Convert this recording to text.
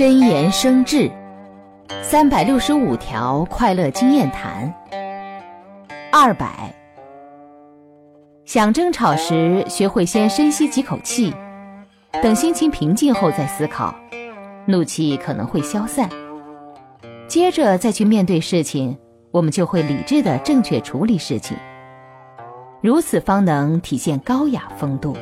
真言生智三百六十五条快乐经验谈。二百。想争吵时学会先深吸几口气等心情平静后再思考怒气可能会消散。接着再去面对事情我们就会理智的正确处理事情。如此方能体现高雅风度。